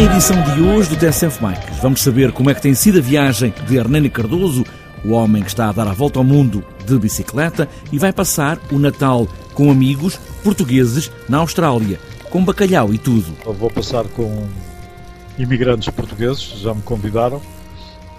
Hoje do TSF Bikes vamos saber como é que tem sido a viagem de Hernani Cardoso, o homem que está a dar a volta ao mundo de bicicleta e vai passar o Natal com amigos portugueses na Austrália, com bacalhau e tudo. Eu vou passar com imigrantes portugueses, já me convidaram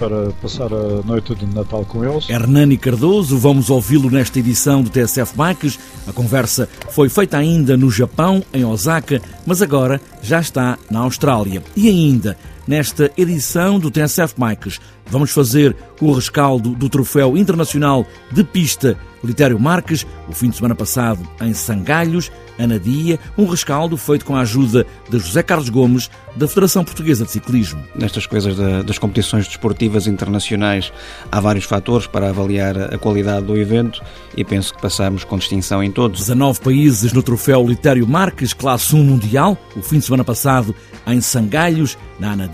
para passar a noite de Natal com eles. Hernani Cardoso, vamos ouvi-lo nesta edição do TSF Bikes. A conversa foi feita ainda no Japão, em Osaka, mas agora já está na Austrália. E ainda, nesta edição do TSF Bikes, vamos fazer o rescaldo do Troféu Internacional de Pista Litério Marques, o fim de semana passado em Sangalhos, Anadia, um rescaldo feito com a ajuda de José Carlos Gomes, da Federação Portuguesa de Ciclismo. Nestas coisas das competições desportivas internacionais, há vários fatores para avaliar a qualidade do evento e penso que passamos com distinção em todos. 19 países no Troféu Litério Marques, classe 1 mundial, o fim de semana passado em Sangalhos, na Anadia,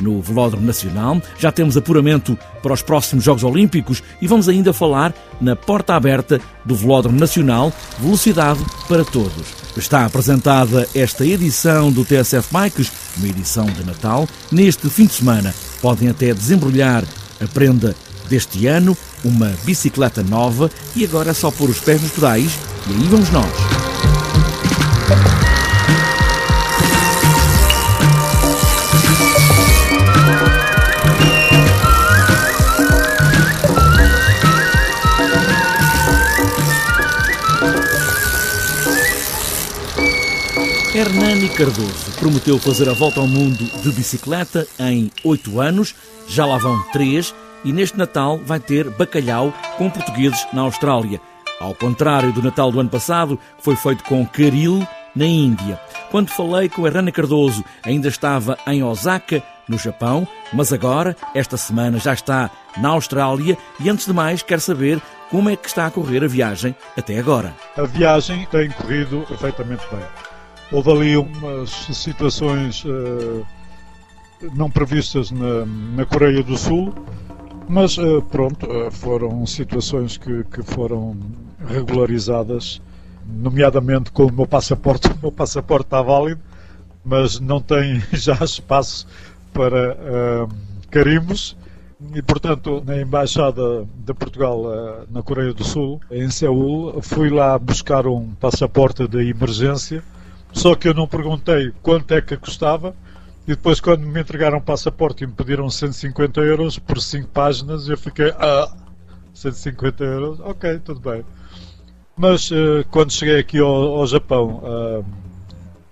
no Velódromo Nacional. Já temos apuramento para os próximos Jogos Olímpicos e vamos ainda falar na porta aberta do Velódromo Nacional, velocidade para todos. Está apresentada esta edição do TSF Bikes, uma edição de Natal. Neste fim de semana podem até desembrulhar a prenda deste ano, uma bicicleta nova e agora é só pôr os pés nos pedais e aí vamos nós. Hernani Cardoso prometeu fazer a volta ao mundo de bicicleta em oito anos, já lá vão três, e neste Natal vai ter bacalhau com portugueses na Austrália. Ao contrário do Natal do ano passado, que foi feito com caril na Índia. Quando falei com Hernani Cardoso, ainda estava em Osaka, no Japão, mas agora, esta semana, já está na Austrália e, antes de mais, quer saber como é que está a correr a viagem até agora. A viagem tem corrido perfeitamente bem. Houve ali umas situações uh, não previstas na, na, Coreia do Sul, mas uh, pronto, uh, foram situações que, que, foram regularizadas, nomeadamente com o meu passaporte. O meu passaporte está válido, mas não tem já espaço para carimbos. E, portanto, na Embaixada de Portugal na Coreia do Sul, em Seul, fui lá buscar um passaporte de emergência só que eu não perguntei quanto é que custava. E depois, quando me entregaram o passaporte e me pediram 150 euros por 5 páginas, eu fiquei. Ah, 150 euros? Ok, tudo bem. Mas uh, quando cheguei aqui ao, ao Japão, uh,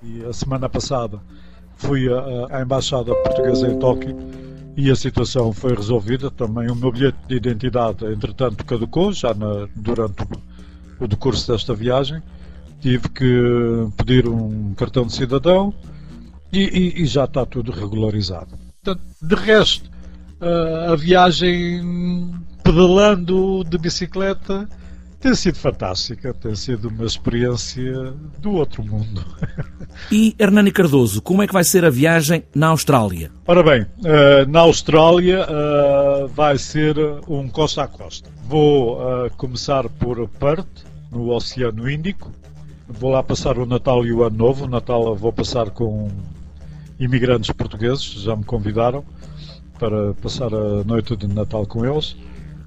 e a semana passada, fui à Embaixada Portuguesa em Tóquio e a situação foi resolvida. Também o meu bilhete de identidade, entretanto, caducou já na, durante o, decurso desta viagem tive que pedir um cartão de cidadão e, e, e já está tudo regularizado. Portanto, de resto, a viagem pedalando de bicicleta tem sido fantástica, tem sido uma experiência do outro mundo. E Hernani Cardoso, como é que vai ser a viagem na Austrália? Ora bem, eh, na Austrália eh, vai ser um costa a costa. Vou eh, começar por Perth, no Oceano Índico, Vou lá passar o Natal e o Ano Novo. O Natal vou passar com imigrantes portugueses, já me convidaram para passar a noite de Natal com eles.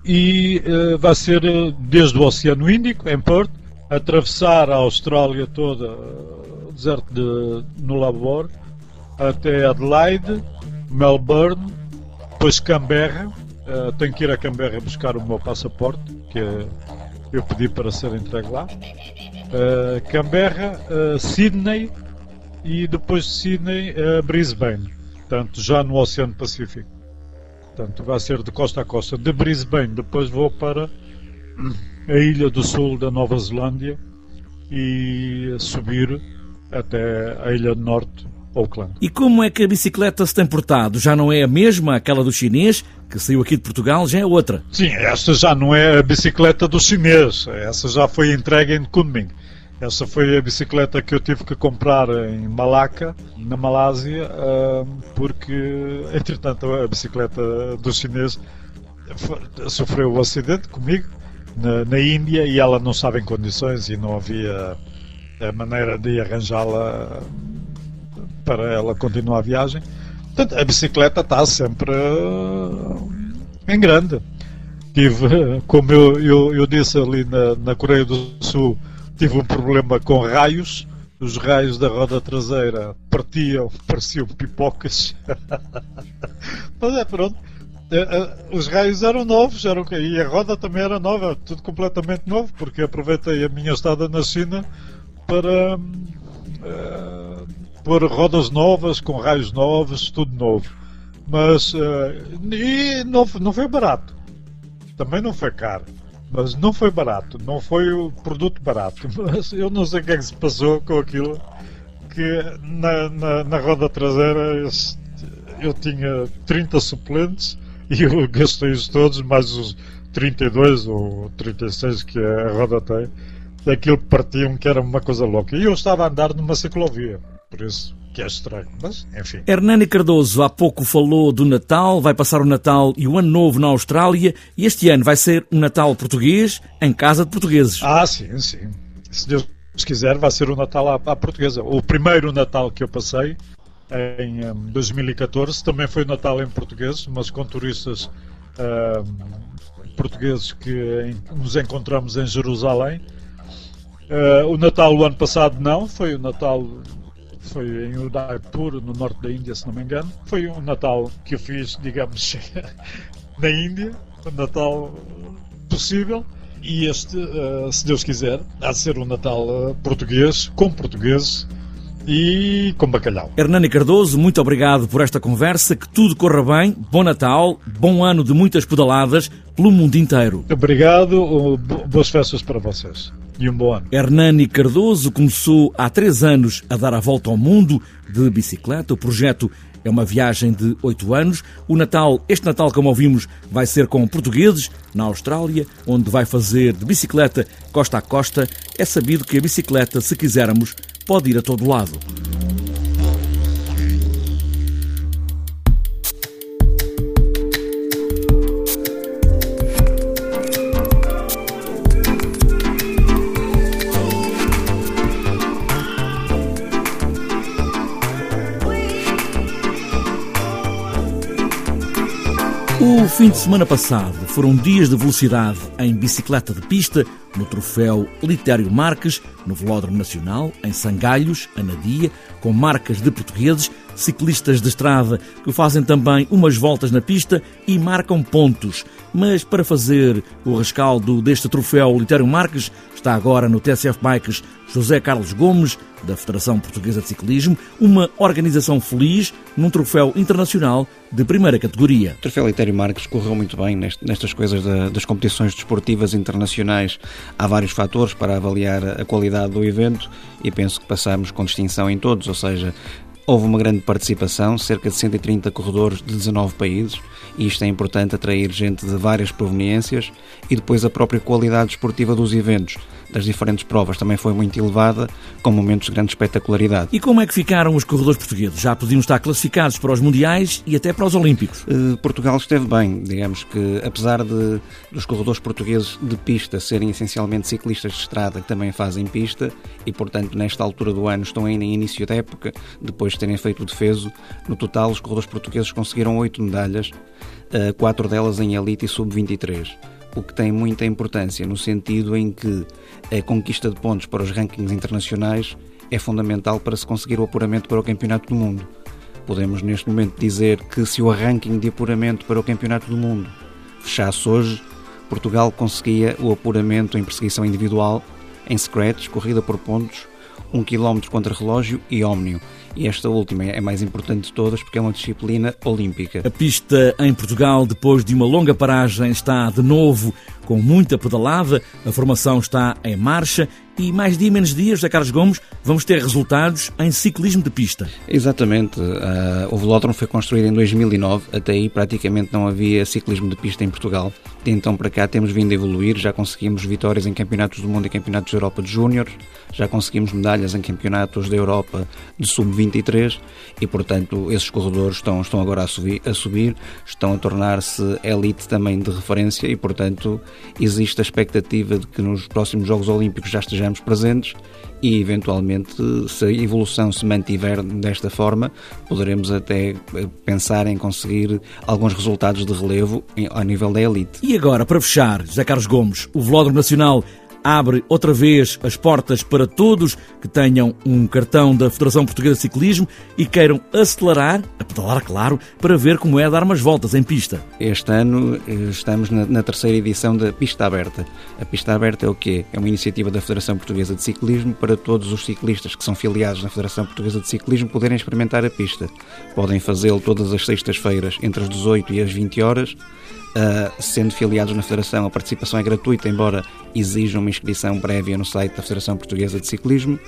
E uh, vai ser desde o Oceano Índico, em Perth, atravessar a Austrália toda, o deserto de Nullarbor, até Adelaide, Melbourne, depois Canberra. Uh, tenho que ir a Canberra buscar o meu passaporte, que é, eu pedi para ser entregue lá uh, Canberra, uh, Sydney e depois de Sydney uh, Brisbane, portanto já no Oceano Pacífico. Portanto vai ser de costa a costa. De Brisbane depois vou para a ilha do sul da Nova Zelândia e subir até a ilha do norte Auckland. E como é que a bicicleta se tem portado? Já não é a mesma, aquela do chinês, que saiu aqui de Portugal, já é outra? Sim, esta já não é a bicicleta do chinês. Essa já foi entregue em Kunming. Essa foi a bicicleta que eu tive que comprar em Malacca, na Malásia, porque, entretanto, a bicicleta do chinês sofreu um acidente comigo na, na Índia e ela não estava em condições e não havia maneira de arranjá-la para ela continuar a viagem. Portanto, a bicicleta está sempre uh, em grande. Tive, como eu, eu, eu disse ali na, na Coreia do Sul, tive um problema com raios. Os raios da roda traseira partiam, pareciam pipocas. Mas é pronto. É, é, os raios eram novos eram, e a roda também era nova, tudo completamente novo, porque aproveitei a minha estada na China para uh, pôr rodas novas, com raios novos, tudo novo. Mas uh, e não, não foi barato. Também não foi caro. Mas não foi barato, não foi o produto barato. Mas eu não sei o que é que se passou com aquilo que na, na, na roda traseira eu, tinha 30 suplentes e eu gastei-os todos, mais os 32 ou 36 que a roda tem, daquilo que partiam que era uma coisa louca. E eu estava a andar numa ciclovia, por isso que é estranho, mas enfim. Hernani Cardoso há pouco falou do Natal, vai passar o Natal e o Ano Novo na Austrália e este ano vai ser um Natal português em casa de portugueses. Ah, sim, sim. Se Deus quiser, vai ser o Natal à, à portuguesa. O primeiro Natal que eu passei em um, 2014 também foi o Natal em português, mas com turistas um, portugueses que em, nos encontramos em Jerusalém. Uh, o Natal o ano passado não, foi o Natal foi em Udaipur, no norte da Índia, se não me engano. Foi um Natal que eu fiz, digamos, na Índia, um Natal possível. E este, uh, se Deus quiser, há de ser um Natal uh, português, com portugueses e com bacalhau. Hernani Cardoso, muito obrigado por esta conversa. Que tudo corra bem. Bom Natal, bom ano de muitas pedaladas pelo mundo inteiro. Obrigado, boas festas para vocês e um bom ano. Hernani Cardoso começou há três anos a dar a volta ao mundo de bicicleta. O projeto é uma viagem de oito anos. O Natal, este Natal, como ouvimos, vai ser com portugueses na Austrália, onde vai fazer de bicicleta costa a costa. É sabido que a bicicleta, se quisermos, pode ir a todo lado. O fim de semana passado foram dias de velocidade em bicicleta de pista no troféu Litério Marques, no Velódromo Nacional, em Sangalhos, Anadia, com marcas de portugueses, ciclistas de estrada que fazem também umas voltas na pista e marcam pontos. Mas para fazer o rescaldo deste troféu Litério Marques, está agora no TSF Bikes José Carlos Gomes, da Federação Portuguesa de Ciclismo, uma organização feliz num troféu internacional de primeira categoria. O troféu Litério Marques correu muito bem nestas coisas das competições desportivas internacionais há vários fatores para avaliar a qualidade do evento e penso que passamos com distinção em todos, ou seja, Houve uma grande participação, cerca de 130 corredores de 19 países, e isto é importante atrair gente de várias proveniências e depois a própria qualidade esportiva dos eventos das diferentes provas também foi muito elevada, com momentos de grande espetacularidade. E como é que ficaram os corredores portugueses? Já podiam estar classificados para os Mundiais e até para os Olímpicos? Uh, Portugal esteve bem, digamos que apesar de dos corredores portugueses de pista serem essencialmente ciclistas de estrada que também fazem pista e, portanto, nesta altura do ano estão ainda em início da época, depois de terem feito o defeso, no total os corredores portugueses conseguiram oito medalhas, uh, quatro delas em elite e sub-23 o que tem muita importância no sentido em que a conquista de pontos para os rankings internacionais é fundamental para se conseguir o apuramento para o Campeonato do Mundo. Podemos neste momento dizer que se o ranking de apuramento para o Campeonato do Mundo fechasse hoje, Portugal conseguia o apuramento em perseguição individual, em scratch, corrida por pontos, 1 km contra relógio e ómnio e esta última é mais importante de todas porque é uma disciplina olímpica. A pista em Portugal, depois de uma longa paragem, está de novo com muita pedalada, a formação está em marcha e mais dia menos dias, José Carlos Gomes, vamos ter resultados em ciclismo de pista. Exatamente. Uh, o velódromo foi construído em 2009, até aí praticamente não havia ciclismo de pista em Portugal. De então para cá temos vindo a evoluir, já conseguimos vitórias em campeonatos do mundo e campeonatos da Europa de Júnior, já conseguimos medalhas em campeonatos da Europa de sub-23 e, portanto, esses corredores estão, estão agora a subir, a subir estão a tornar-se elite também de referência e, portanto, existe a expectativa de que nos próximos Jogos Olímpicos já estejamos presentes e, eventualmente, se a evolução se mantiver desta forma, poderemos até eh, pensar em conseguir alguns resultados de relevo ao nível da elite. E agora, para fechar, José Carlos Gomes, o Velódromo Nacional abre outra vez as portas para todos que tenham um cartão da Federação Portuguesa de Ciclismo e queiram acelerar, a pedalar, claro, para ver como é dar umas voltas em pista. Este ano eh, estamos na, na terceira edição da Pista Aberta. A Pista Aberta é o quê? É uma iniciativa da Federação Portuguesa de Ciclismo para todos os ciclistas que são filiados na Federação Portuguesa de Ciclismo poderem experimentar a pista. Podem fazê-lo todas as sextas-feiras entre as 18 e as 20 horas Uh, sendo filiados na Federação, a participação é gratuita, embora exija uma inscrição prévia no site da Federação Portuguesa de Ciclismo.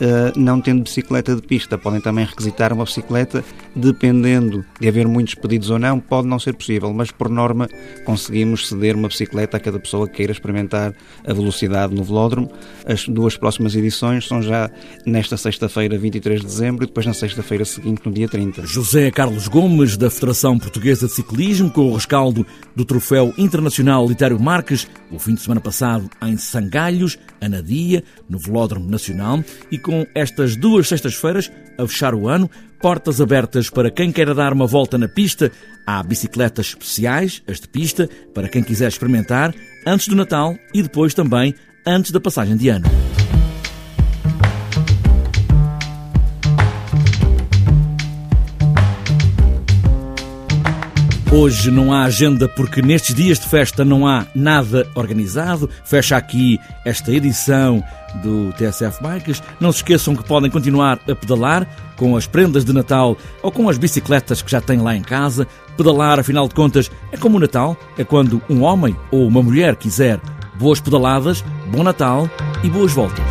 Eh, não tendo bicicleta de pista, podem também requisitar uma bicicleta, dependendo de haver muitos pedidos ou não, pode não ser possível, mas por norma conseguimos ceder uma bicicleta a cada pessoa que queira experimentar a velocidade no velódromo. As duas próximas edições são já nesta sexta-feira, 23 de dezembro, e depois na sexta-feira seguinte, no dia 30. José Carlos Gomes, da Federação Portuguesa de Ciclismo, com o rescaldo do Troféu Internacional Litério Marques, o fim de semana passado em Sangalhos, Anadia, no Velódromo Nacional, e com estas duas sextas-feiras a fechar o ano, portas abertas para quem queira dar uma volta na pista. Há bicicletas especiais, as de pista, para quem quiser experimentar, antes do Natal e depois também antes da passagem de ano. Hoje não há agenda porque nestes dias de festa não há nada organizado. Fecha aqui esta edição do TSF Bikes. Não se esqueçam que podem continuar a pedalar com as prendas de Natal ou com as bicicletas que já têm lá em casa. Pedalar, afinal de contas, é como o Natal, é quando um homem ou uma mulher quiser. Boas pedaladas, bom Natal e boas voltas.